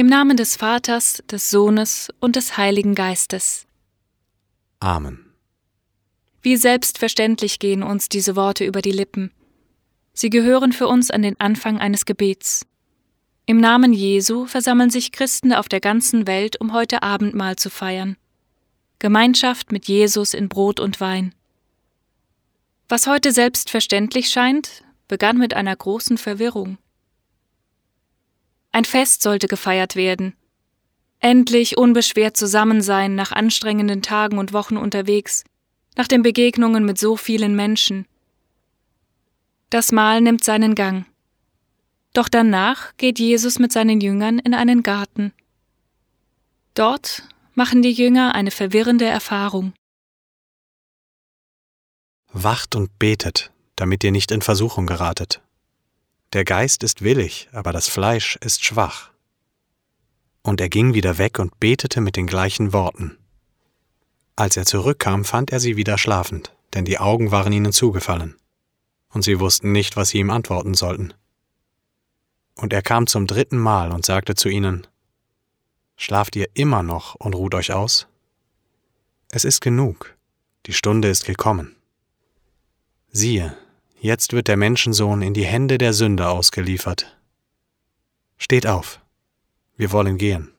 Im Namen des Vaters, des Sohnes und des Heiligen Geistes. Amen. Wie selbstverständlich gehen uns diese Worte über die Lippen. Sie gehören für uns an den Anfang eines Gebets. Im Namen Jesu versammeln sich Christen auf der ganzen Welt, um heute Abendmahl zu feiern. Gemeinschaft mit Jesus in Brot und Wein. Was heute selbstverständlich scheint, begann mit einer großen Verwirrung. Ein Fest sollte gefeiert werden. Endlich unbeschwert zusammen sein nach anstrengenden Tagen und Wochen unterwegs, nach den Begegnungen mit so vielen Menschen. Das Mahl nimmt seinen Gang. Doch danach geht Jesus mit seinen Jüngern in einen Garten. Dort machen die Jünger eine verwirrende Erfahrung. Wacht und betet, damit ihr nicht in Versuchung geratet. Der Geist ist willig, aber das Fleisch ist schwach. Und er ging wieder weg und betete mit den gleichen Worten. Als er zurückkam, fand er sie wieder schlafend, denn die Augen waren ihnen zugefallen, und sie wussten nicht, was sie ihm antworten sollten. Und er kam zum dritten Mal und sagte zu ihnen, Schlaft ihr immer noch und ruht euch aus? Es ist genug, die Stunde ist gekommen. Siehe, Jetzt wird der Menschensohn in die Hände der Sünder ausgeliefert. Steht auf, wir wollen gehen.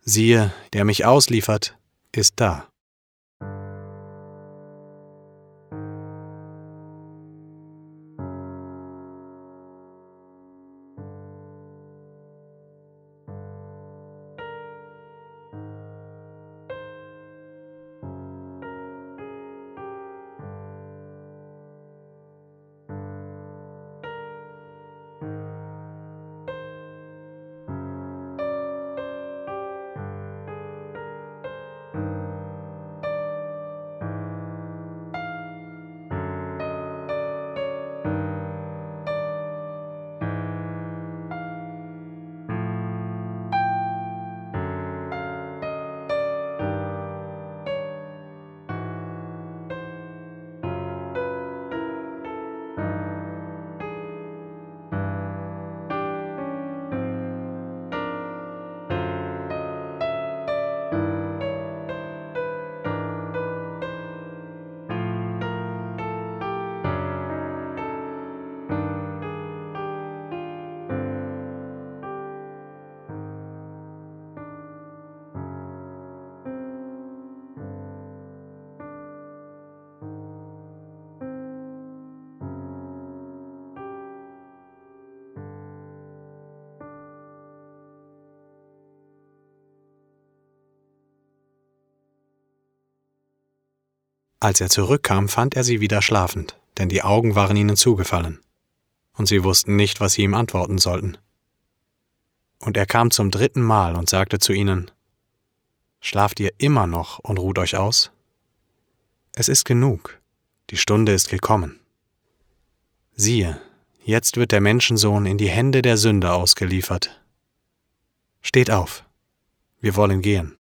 Siehe, der mich ausliefert, ist da. Als er zurückkam, fand er sie wieder schlafend, denn die Augen waren ihnen zugefallen, und sie wussten nicht, was sie ihm antworten sollten. Und er kam zum dritten Mal und sagte zu ihnen, Schlaft ihr immer noch und ruht euch aus? Es ist genug, die Stunde ist gekommen. Siehe, jetzt wird der Menschensohn in die Hände der Sünder ausgeliefert. Steht auf, wir wollen gehen.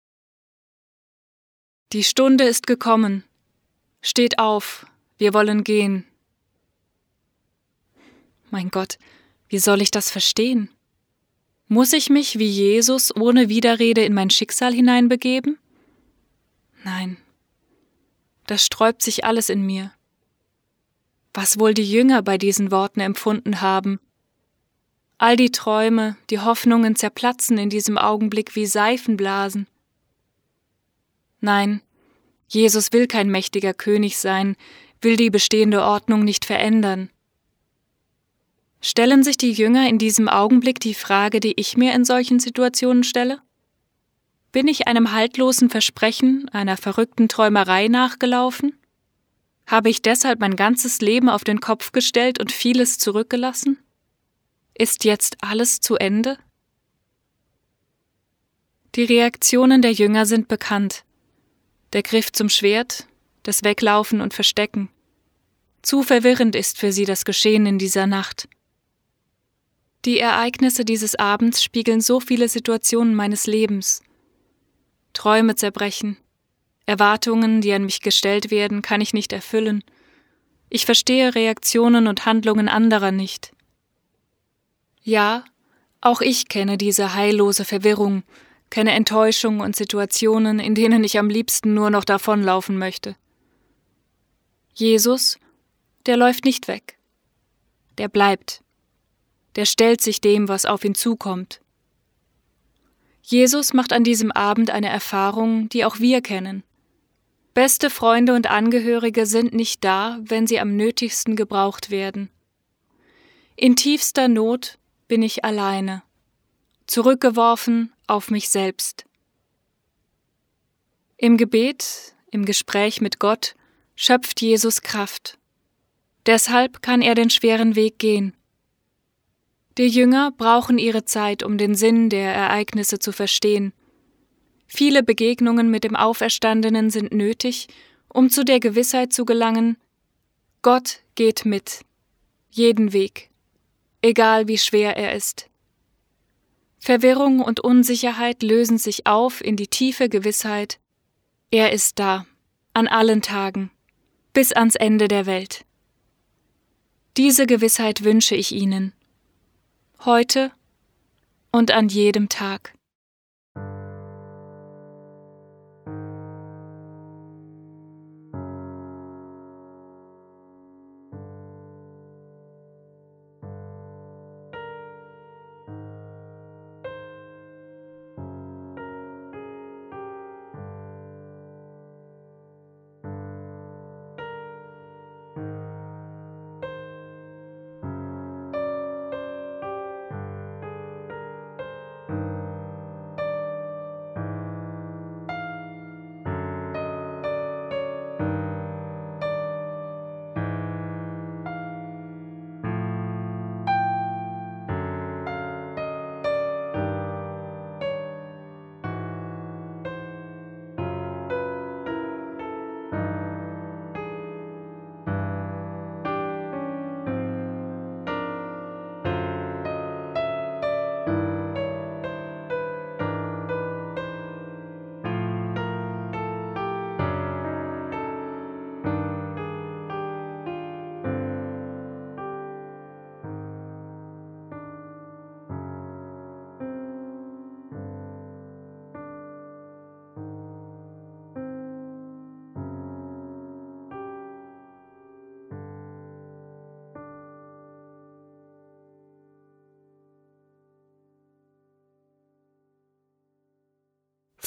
Die Stunde ist gekommen, Steht auf, wir wollen gehen. Mein Gott, wie soll ich das verstehen? Muss ich mich wie Jesus ohne Widerrede in mein Schicksal hineinbegeben? Nein, das sträubt sich alles in mir. Was wohl die Jünger bei diesen Worten empfunden haben? All die Träume, die Hoffnungen zerplatzen in diesem Augenblick wie Seifenblasen. Nein, Jesus will kein mächtiger König sein, will die bestehende Ordnung nicht verändern. Stellen sich die Jünger in diesem Augenblick die Frage, die ich mir in solchen Situationen stelle? Bin ich einem haltlosen Versprechen, einer verrückten Träumerei nachgelaufen? Habe ich deshalb mein ganzes Leben auf den Kopf gestellt und vieles zurückgelassen? Ist jetzt alles zu Ende? Die Reaktionen der Jünger sind bekannt. Der Griff zum Schwert, das Weglaufen und Verstecken. Zu verwirrend ist für sie das Geschehen in dieser Nacht. Die Ereignisse dieses Abends spiegeln so viele Situationen meines Lebens. Träume zerbrechen, Erwartungen, die an mich gestellt werden, kann ich nicht erfüllen. Ich verstehe Reaktionen und Handlungen anderer nicht. Ja, auch ich kenne diese heillose Verwirrung, kenne Enttäuschung und Situationen, in denen ich am liebsten nur noch davonlaufen möchte. Jesus, der läuft nicht weg. Der bleibt. Der stellt sich dem, was auf ihn zukommt. Jesus macht an diesem Abend eine Erfahrung, die auch wir kennen. Beste Freunde und Angehörige sind nicht da, wenn sie am nötigsten gebraucht werden. In tiefster Not bin ich alleine, zurückgeworfen auf mich selbst. Im Gebet, im Gespräch mit Gott schöpft Jesus Kraft. Deshalb kann er den schweren Weg gehen. Die Jünger brauchen ihre Zeit, um den Sinn der Ereignisse zu verstehen. Viele Begegnungen mit dem Auferstandenen sind nötig, um zu der Gewissheit zu gelangen, Gott geht mit, jeden Weg, egal wie schwer er ist. Verwirrung und Unsicherheit lösen sich auf in die tiefe Gewissheit, er ist da, an allen Tagen, bis ans Ende der Welt. Diese Gewissheit wünsche ich Ihnen heute und an jedem Tag.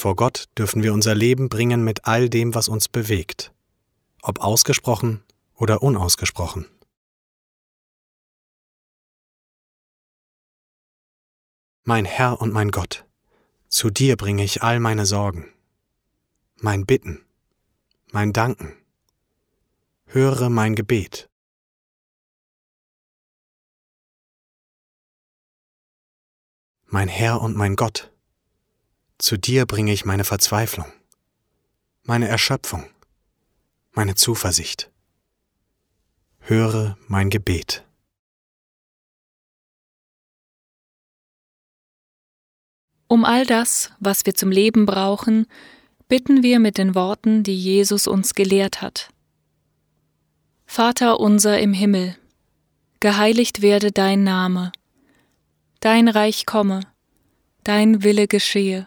Vor Gott dürfen wir unser Leben bringen mit all dem, was uns bewegt, ob ausgesprochen oder unausgesprochen. Mein Herr und mein Gott, zu dir bringe ich all meine Sorgen, mein Bitten, mein Danken. Höre mein Gebet. Mein Herr und mein Gott, zu dir bringe ich meine Verzweiflung, meine Erschöpfung, meine Zuversicht. Höre mein Gebet. Um all das, was wir zum Leben brauchen, bitten wir mit den Worten, die Jesus uns gelehrt hat. Vater unser im Himmel, geheiligt werde dein Name, dein Reich komme, dein Wille geschehe,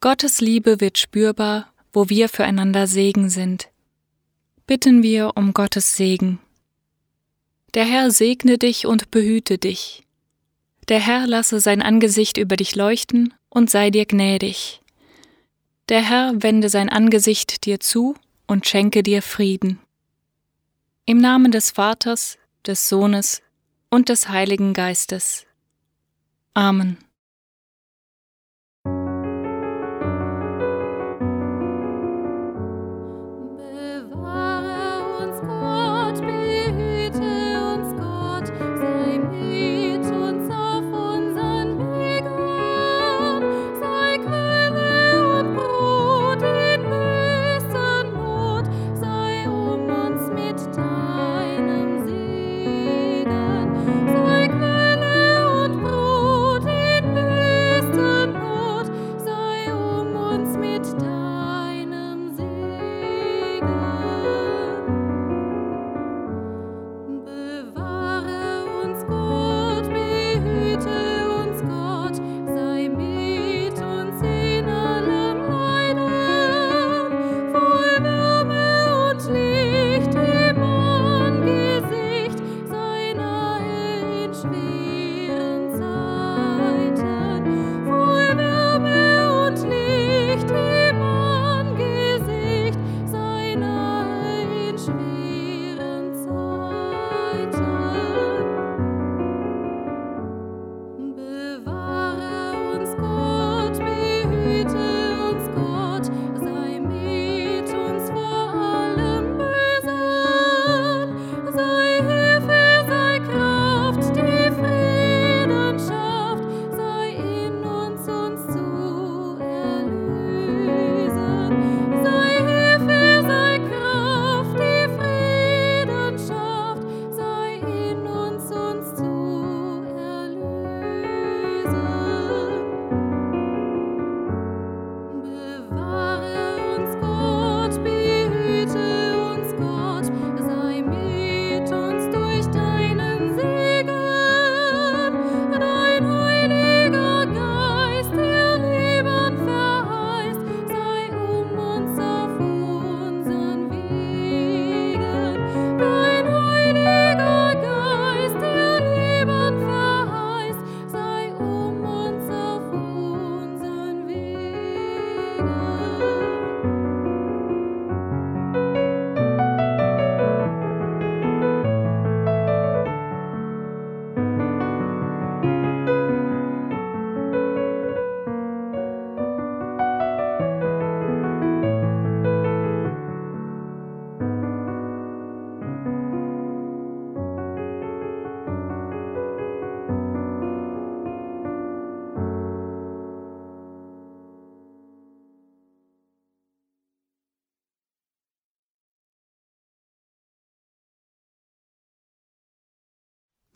Gottes Liebe wird spürbar, wo wir füreinander Segen sind. Bitten wir um Gottes Segen. Der Herr segne dich und behüte dich. Der Herr lasse sein Angesicht über dich leuchten und sei dir gnädig. Der Herr wende sein Angesicht dir zu und schenke dir Frieden. Im Namen des Vaters, des Sohnes und des Heiligen Geistes. Amen.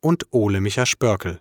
und Ole Micha Spörkel.